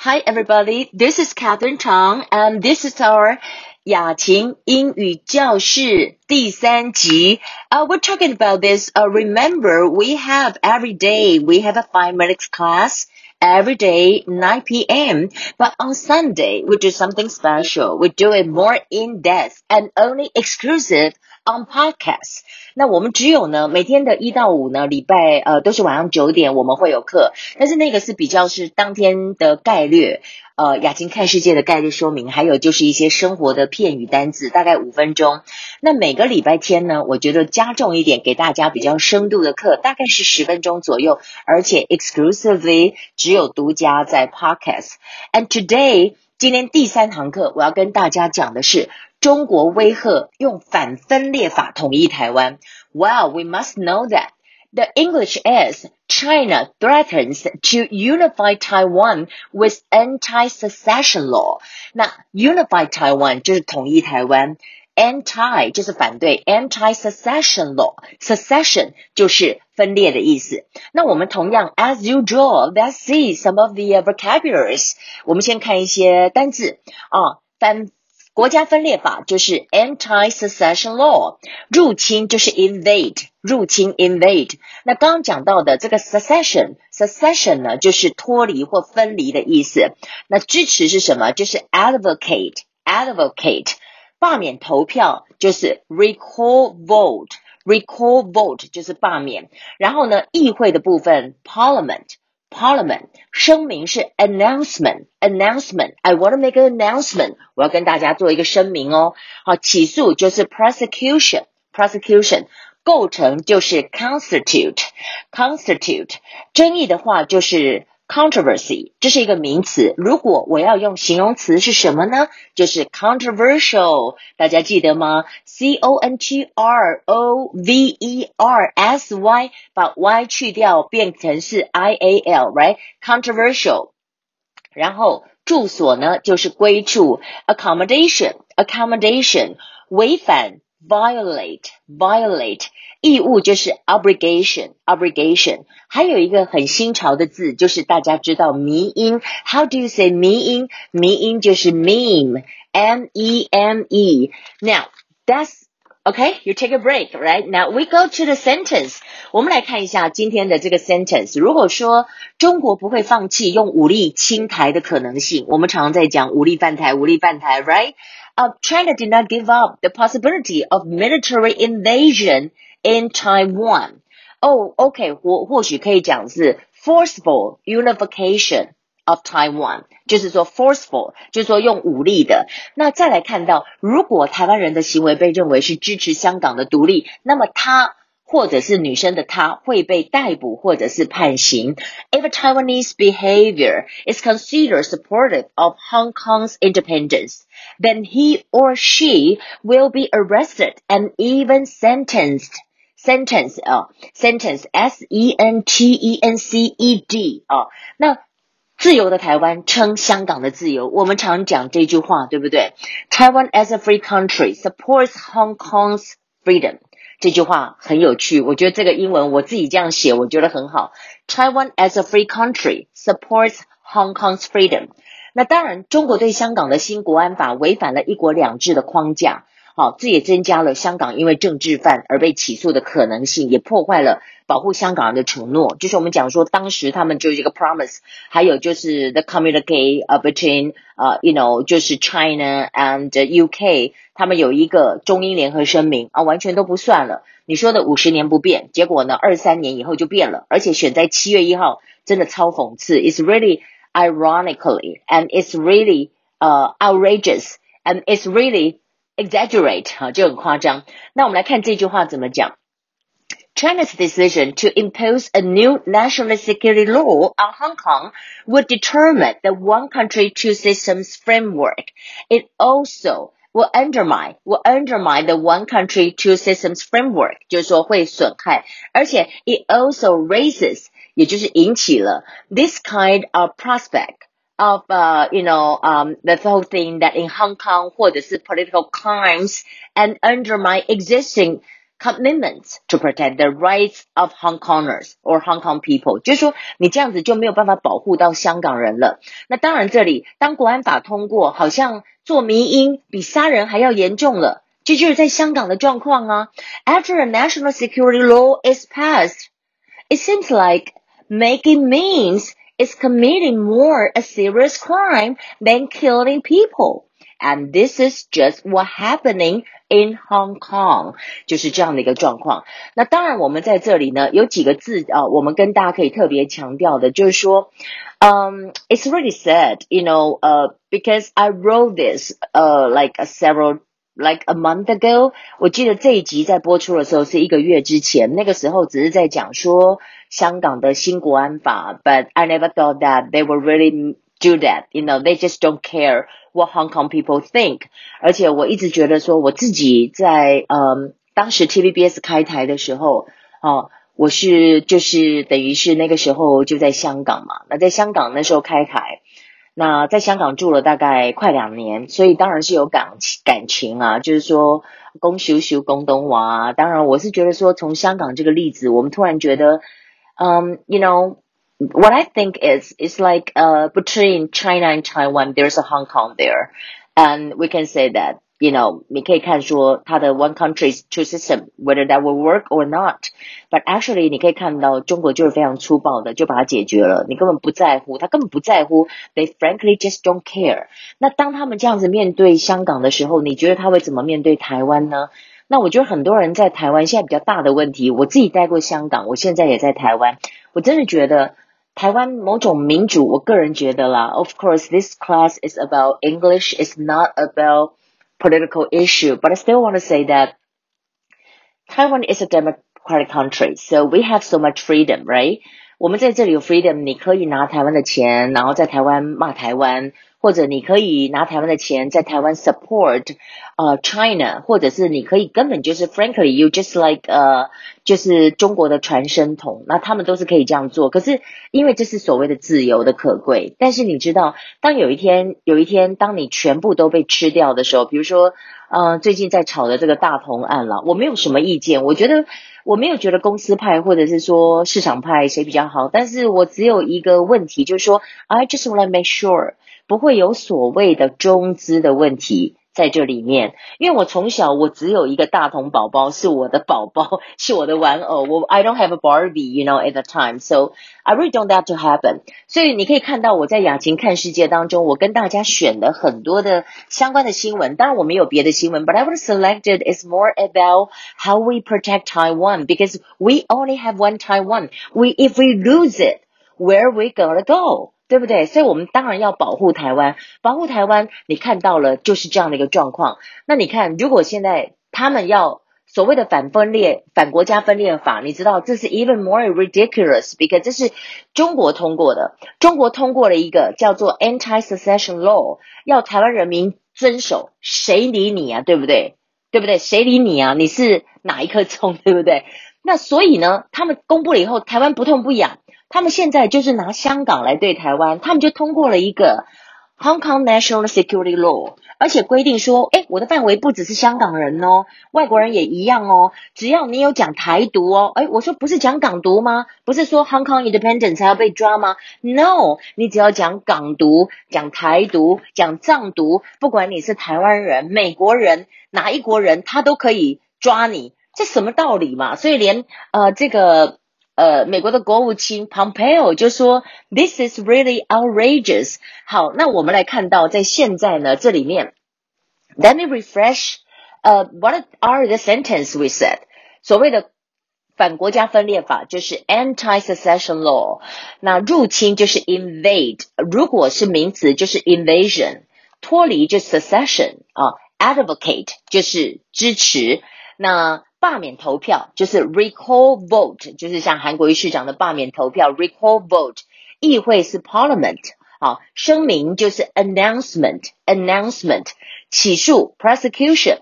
Hi, everybody. This is Catherine Chang, and this is our 雅琴英语教室第三集。Uh, we're talking about this. Uh, remember, we have every day we have a five minutes class every day 9 p.m. But on Sunday we do something special. We do it more in depth and only exclusive on podcast。那我们只有呢，每天的一到五呢，礼拜呃都是晚上九点我们会有课，但是那个是比较是当天的概略，呃，雅琴看世界的概率说明，还有就是一些生活的片语单字，大概五分钟。那每个礼拜天呢，我觉得加重一点，给大家比较深度的课，大概是十分钟左右，而且 exclusively 只有独家在 podcast。And today 今天第三堂课，我要跟大家讲的是。中国威吓用反分裂法统一台湾。Well, we must know that. The English is China threatens to unify Taiwan with anti-secession law. 那 unify Taiwan 就是统一台湾，anti 就是反对，anti-secession law，secession 就是分裂的意思。那我们同样 as usual, let's see some of the vocabularies。我们先看一些单字啊，反。 国家分裂法就是 anti-secession law，入侵就是 invade，入侵 invade。那刚刚讲到的这个 secession，secession 呢就是脱离或分离的意思。那支持是什么？就是 advocate，advocate。罢免投票就是 recall vote，recall vote 就是罢免。然后呢，议会的部分 parliament。Parliament 声明是 announcement announcement I want to make an announcement 我要跟大家做一个声明哦。好，起诉就是 prosecution prosecution 构成就是 constitute constitute 争议的话就是 controversy 这是一个名词。如果我要用形容词是什么呢？就是 controversial，大家记得吗？C O N T R O V E R S Y，把 Y 去掉变成是 I A L，right？controversial。然后住所呢就是归处，accommodation，accommodation，违反 violate violate 义务就是 obligation obligation，还有一个很新潮的字，就是大家知道迷因。How do you say 迷因？迷因就是 meme m e m e。Now that's Okay, you take a break, right? Now we go to the sentence. 我们来看一下今天的这个 sentence。如果说中国不会放弃用武力侵台的可能性，我们常常在讲武力犯台，武力犯台，right? Uh, China did not give up the possibility of military invasion in Taiwan. Oh, OK，或或许可以讲是 forceful unification of Taiwan，就是说 forceful，就是说用武力的。那再来看到，如果台湾人的行为被认为是支持香港的独立，那么他 或者是女生的她会被逮捕或者是判刑。If a Taiwanese behavior is considered supportive of Hong Kong's independence, then he or she will be arrested and even sentenced. Sentence 啊、uh,，sentence s e n t e n c e d 啊、uh,，那自由的台湾撑香港的自由，我们常讲这句话，对不对？Taiwan as a free country supports Hong Kong's freedom. 这句话很有趣，我觉得这个英文我自己这样写，我觉得很好。Taiwan as a free country supports Hong Kong's freedom。那当然，中国对香港的新国安法违反了一国两制的框架。好，这也增加了香港因为政治犯而被起诉的可能性，也破坏了保护香港人的承诺。就是我们讲说，当时他们就是一个 promise，还有就是 the communique between 呃，you know，就是 China and UK，他们有一个中英联合声明啊，完全都不算了。你说的五十年不变，结果呢，二三年以后就变了，而且选在七月一号，真的超讽刺。It's really ironically and it's really 呃 outrageous and it's really exaggerate 哈，就很夸张。那我们来看这句话怎么讲。China's decision to impose a new national security law on Hong Kong would determine the one country two systems framework. It also will undermine will undermine the one country two systems framework，就是说会损害，而且 it also raises，也就是引起了 this kind of prospect。 of uh, you know um, whole thing that in Hong Kong 或者是 political crimes and undermine existing commitments to protect the rights of Hong Kongers or Hong Kong people, 就是说你这样子就没有办法保护到香港人了。那当然，这里当国安法通过，好像做迷因比杀人还要严重了。这就是在香港的状况啊。After a national security law is passed, it seems like making memes is committing more a serious crime than killing people. And this is just what happening in Hong Kong，就是这样的一个状况。那当然，我们在这里呢有几个字啊，我们跟大家可以特别强调的，就是说，嗯、um,，it's really sad，you know，呃、uh,，because I wrote this，呃、uh,，like a several。 Like a month ago，我记得这一集在播出的时候是一个月之前，那个时候只是在讲说香港的新国安法，but I never thought that they would really do that. You know, they just don't care what Hong Kong people think. 而且我一直觉得说，我自己在嗯当时 TVBS 开台的时候，哦，我是就是等于是那个时候就在香港嘛。那在香港那时候开台， 那在香港住了大概快两年，所以当然是有感感情啊，就是说公修修公东啊。当然我是觉得说，从香港这个例子，我们突然觉得，嗯，you know。what I think is is like uh, between China and Taiwan, there's a Hong Kong there, and we can say that you know 你可以看说它的 one country two system whether that will work or not. But actually 你可以看到中国就是非常粗暴的就把它解决了，你根本不在乎，他根本不在乎，they frankly just don't care。那当他们这样子面对香港的时候，你觉得他会怎么面对台湾呢？那我觉得很多人在台湾现在比较大的问题，我自己待过香港，我现在也在台湾，我真的觉得。 台湾某种民主，我个人觉得啦，of course this class is about English, it's not about political issue, but I still want to say that Taiwan is a democratic country, so we have so much freedom, right? 我们在这里有 freedom，你可以拿台湾的钱，然后在台湾骂台湾， 或者你可以拿台湾的钱在台湾 support 呃 China，或者是你可以根本就是 frankly you just like 呃就是中国的传声筒，那他们都是可以这样做。可是因为这是所谓的自由的可贵，但是你知道，当有一天有一天当你全部都被吃掉的时候，比如说呃最近在炒的这个大同案了，我没有什么意见，我觉得我没有觉得公司派或者是说市场派谁比较好，但是我只有一个问题，就是说 I just want to make sure。不会有所谓的中资的问题在这里面，因为我从小我只有一个大童宝宝是我的宝宝，是我的玩偶。我 I don't have a Barbie，you know at the time，so I really don't that to happen。所以你可以看到我在雅琴看世界当中，我跟大家选了很多的相关的新闻。当然我们有别的新闻，but I was selected is more about how we protect Taiwan because we only have one Taiwan. We if we lose it, where we gonna go? 对不对？所以我们当然要保护台湾，保护台湾。你看到了就是这样的一个状况。那你看，如果现在他们要所谓的反分裂、反国家分裂法，你知道这是 even more ridiculous，because 这是中国通过的。中国通过了一个叫做 Anti-Secession Law，要台湾人民遵守。谁理你啊？对不对？对不对？谁理你啊？你是哪一颗葱？对不对？那所以呢，他们公布了以后，台湾不痛不痒。他们现在就是拿香港来对台湾，他们就通过了一个 Hong Kong National Security Law，而且规定说，哎，我的范围不只是香港人哦，外国人也一样哦，只要你有讲台独哦，哎，我说不是讲港独吗？不是说 Hong Kong Independence 要被抓吗？No，你只要讲港独、讲台独、讲藏独，不管你是台湾人、美国人哪一国人，他都可以抓你，这什么道理嘛？所以连呃这个。呃，美国的国务卿 Pompeo 就说，This is really outrageous。好，那我们来看到，在现在呢，这里面，Let me refresh。呃，What are the sentence we said？所谓的反国家分裂法就是 Anti-Secession Law。那入侵就是 invade，如果是名词就是 invasion，脱离就是 secession 啊，advocate 就是支持。那 罢免投票就是 recall vote，就是像韩国瑜市长的罢免投票 recall vote。议会是 parliament，好，声明就是 announcement，announcement。起诉 prosecution，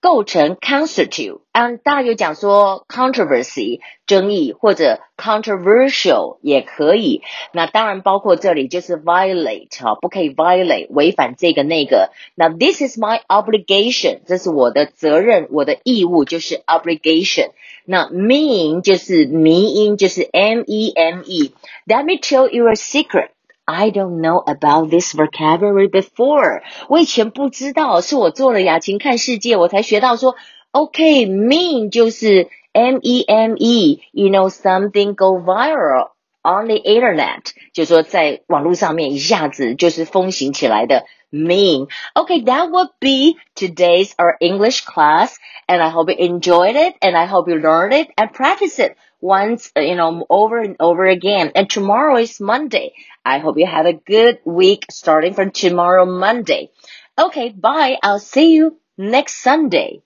构成 constitute，嗯，当然有讲说 controversy 争议或者 controversial 也可以。那当然包括这里就是 violate 哈，不可以 violate 违反这个那个。那 this is my obligation，这是我的责任，我的义务就是 obligation。那 meme 就是迷因，就是 m e m e。Let me tell you a secret。I don't know about this vocabulary before。我以前不知道，是我做了雅琴看世界，我才学到说，OK，meme、okay, 就是 M E M E，you know something go viral on the internet，就说在网络上面一下子就是风行起来的。meme. Okay, that would be today's our English class and I hope you enjoyed it and I hope you learned it and practice it once, uh, you know, over and over again. And tomorrow is Monday. I hope you have a good week starting from tomorrow, Monday. Okay, bye. I'll see you next Sunday.